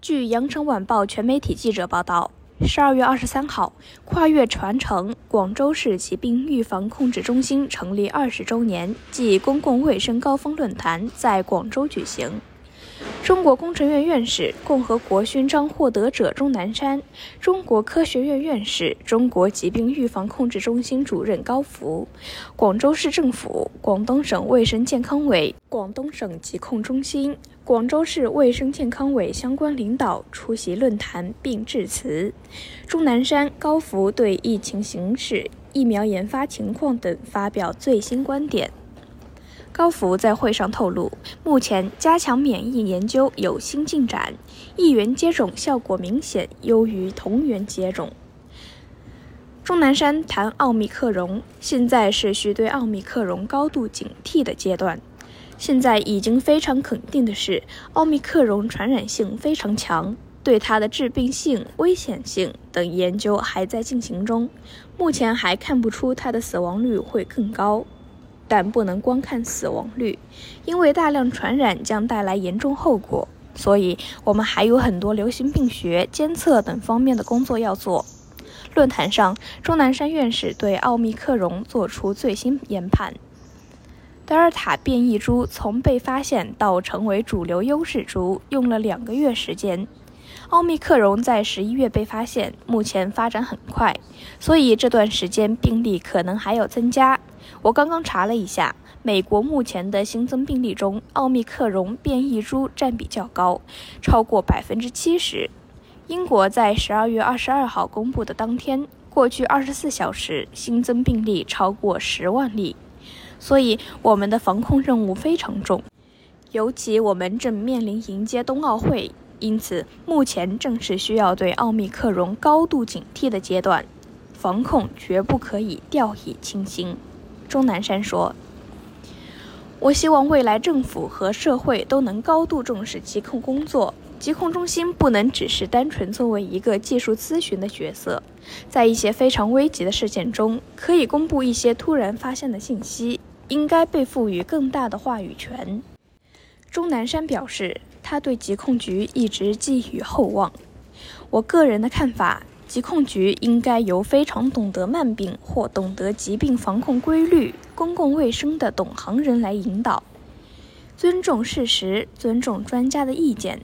据《羊城晚报》全媒体记者报道，十二月二十三号，跨越传承广州市疾病预防控制中心成立二十周年暨公共卫生高峰论坛在广州举行。中国工程院院士、共和国勋章获得者钟南山，中国科学院院士、中国疾病预防控制中心主任高福，广州市政府、广东省卫生健康委、广东省疾控中心、广州市卫生健康委相关领导出席论坛并致辞。钟南山、高福对疫情形势、疫苗研发情况等发表最新观点。高福在会上透露，目前加强免疫研究有新进展，一元接种效果明显优于同源接种。钟南山谈奥密克戎，现在是需对奥密克戎高度警惕的阶段。现在已经非常肯定的是，奥密克戎传染性非常强，对它的致病性、危险性等研究还在进行中，目前还看不出它的死亡率会更高。但不能光看死亡率，因为大量传染将带来严重后果。所以，我们还有很多流行病学监测等方面的工作要做。论坛上，钟南山院士对奥密克戎作出最新研判：德尔塔变异株从被发现到成为主流优势株，用了两个月时间。奥密克戎在十一月被发现，目前发展很快，所以这段时间病例可能还要增加。我刚刚查了一下，美国目前的新增病例中，奥密克戎变异株占比较高，超过百分之七十。英国在十二月二十二号公布的当天，过去二十四小时新增病例超过十万例，所以我们的防控任务非常重，尤其我们正面临迎接冬奥会。因此，目前正是需要对奥密克戎高度警惕的阶段，防控绝不可以掉以轻心。钟南山说：“我希望未来政府和社会都能高度重视疾控工作，疾控中心不能只是单纯作为一个技术咨询的角色，在一些非常危急的事件中，可以公布一些突然发现的信息，应该被赋予更大的话语权。”钟南山表示。他对疾控局一直寄予厚望。我个人的看法，疾控局应该由非常懂得慢病或懂得疾病防控规律、公共卫生的懂行人来引导，尊重事实，尊重专家的意见。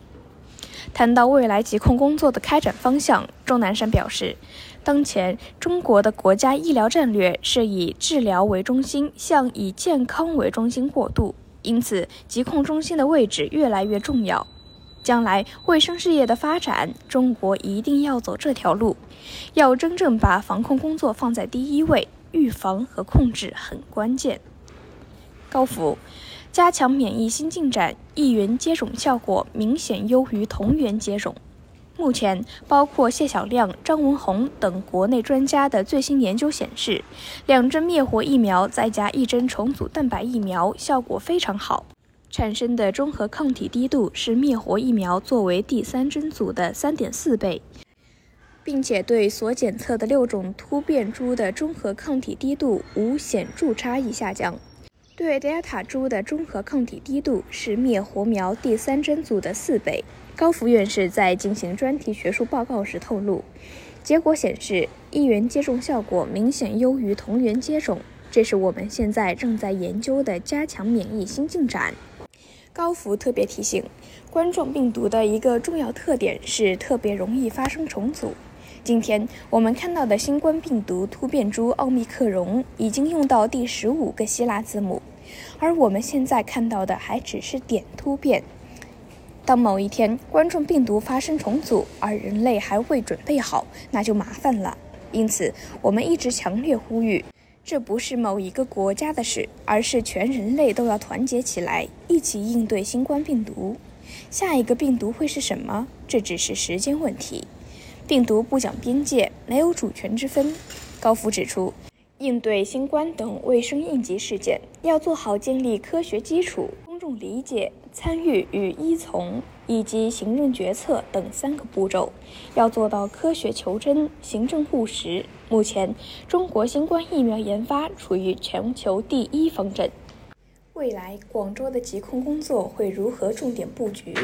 谈到未来疾控工作的开展方向，钟南山表示，当前中国的国家医疗战略是以治疗为中心，向以健康为中心过渡。因此，疾控中心的位置越来越重要。将来卫生事业的发展，中国一定要走这条路，要真正把防控工作放在第一位，预防和控制很关键。高福，加强免疫新进展，疫源接种效果明显优于同源接种。目前，包括谢晓亮、张文宏等国内专家的最新研究显示，两针灭活疫苗再加一针重组蛋白疫苗效果非常好，产生的中和抗体低度是灭活疫苗作为第三针组的三点四倍，并且对所检测的六种突变株的中和抗体低度无显著差异下降，对德尔塔株的中和抗体低度是灭活苗第三针组的四倍。高福院士在进行专题学术报告时透露，结果显示一元接种效果明显优于同源接种，这是我们现在正在研究的加强免疫新进展。高福特别提醒，冠状病毒的一个重要特点是特别容易发生重组。今天我们看到的新冠病毒突变株奥密克戎已经用到第十五个希腊字母，而我们现在看到的还只是点突变。当某一天冠状病毒发生重组，而人类还未准备好，那就麻烦了。因此，我们一直强烈呼吁，这不是某一个国家的事，而是全人类都要团结起来，一起应对新冠病毒。下一个病毒会是什么？这只是时间问题。病毒不讲边界，没有主权之分。高福指出，应对新冠等卫生应急事件，要做好建立科学基础。公众理解、参与与依从，以及行政决策等三个步骤，要做到科学求真、行政务实。目前，中国新冠疫苗研发处于全球第一方阵。未来，广州的疾控工作会如何重点布局？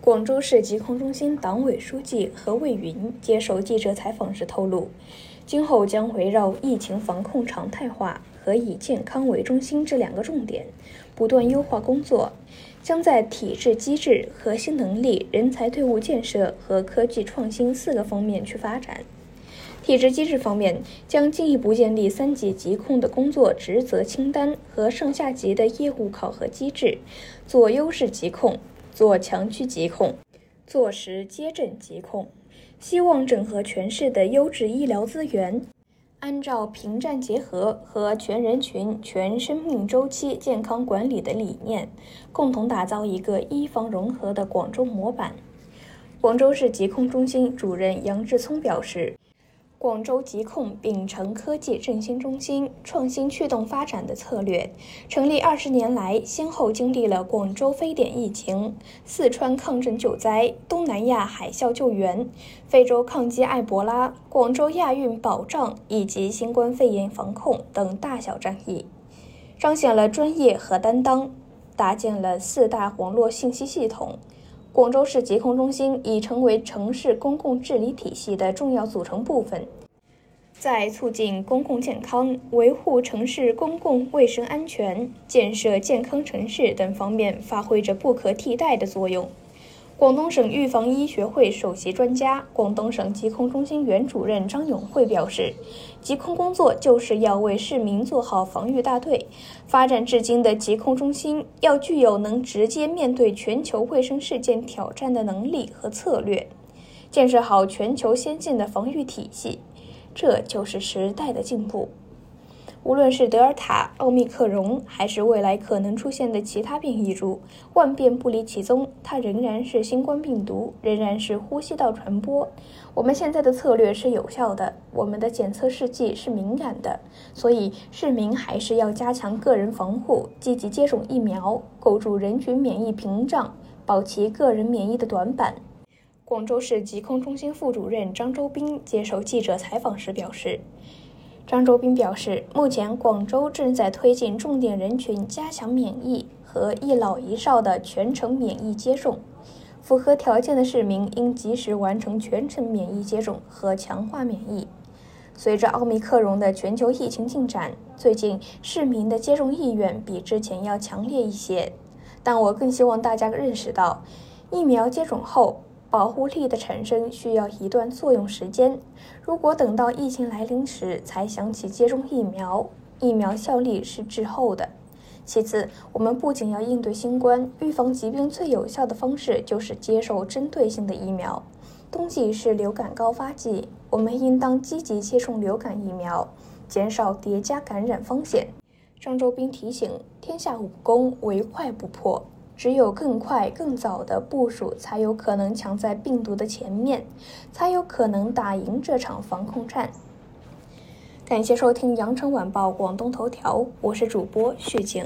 广州市疾控中心党委书记何卫云接受记者采访时透露，今后将围绕疫情防控常态化和以健康为中心这两个重点，不断优化工作，将在体制机制、核心能力、人才队伍建设和科技创新四个方面去发展。体制机制方面，将进一步建立三级疾控的工作职责清单和上下级的业务考核机制，做优势疾控。做强区疾控，做实接诊疾控，希望整合全市的优质医疗资源，按照平战结合和全人群、全生命周期健康管理的理念，共同打造一个医防融合的广州模板。广州市疾控中心主任杨志聪表示。广州疾控秉承科技振兴中心、创新驱动发展的策略，成立二十年来，先后经历了广州非典疫情、四川抗震救灾、东南亚海啸救援、非洲抗击埃博拉、广州亚运保障以及新冠肺炎防控等大小战役，彰显了专业和担当，搭建了四大网络信息系统。广州市疾控中心已成为城市公共治理体系的重要组成部分，在促进公共健康、维护城市公共卫生安全、建设健康城市等方面发挥着不可替代的作用。广东省预防医学会首席专家、广东省疾控中心原主任张永会表示，疾控工作就是要为市民做好防御大队。发展至今的疾控中心要具有能直接面对全球卫生事件挑战的能力和策略，建设好全球先进的防御体系，这就是时代的进步。无论是德尔塔、奥密克戎，还是未来可能出现的其他变异株，万变不离其宗，它仍然是新冠病毒，仍然是呼吸道传播。我们现在的策略是有效的，我们的检测试剂是敏感的，所以市民还是要加强个人防护，积极接种疫苗，构筑人群免疫屏障，保齐个人免疫的短板。广州市疾控中心副主任张周斌接受记者采访时表示。张周斌表示，目前广州正在推进重点人群加强免疫和一老一少的全程免疫接种，符合条件的市民应及时完成全程免疫接种和强化免疫。随着奥密克戎的全球疫情进展，最近市民的接种意愿比之前要强烈一些，但我更希望大家认识到，疫苗接种后。保护力的产生需要一段作用时间。如果等到疫情来临时才想起接种疫苗，疫苗效力是滞后的。其次，我们不仅要应对新冠，预防疾病最有效的方式就是接受针对性的疫苗。冬季是流感高发季，我们应当积极接种流感疫苗，减少叠加感染风险。张周斌提醒：天下武功，唯快不破。只有更快、更早的部署，才有可能抢在病毒的前面，才有可能打赢这场防控战。感谢收听羊城晚报广东头条，我是主播旭景。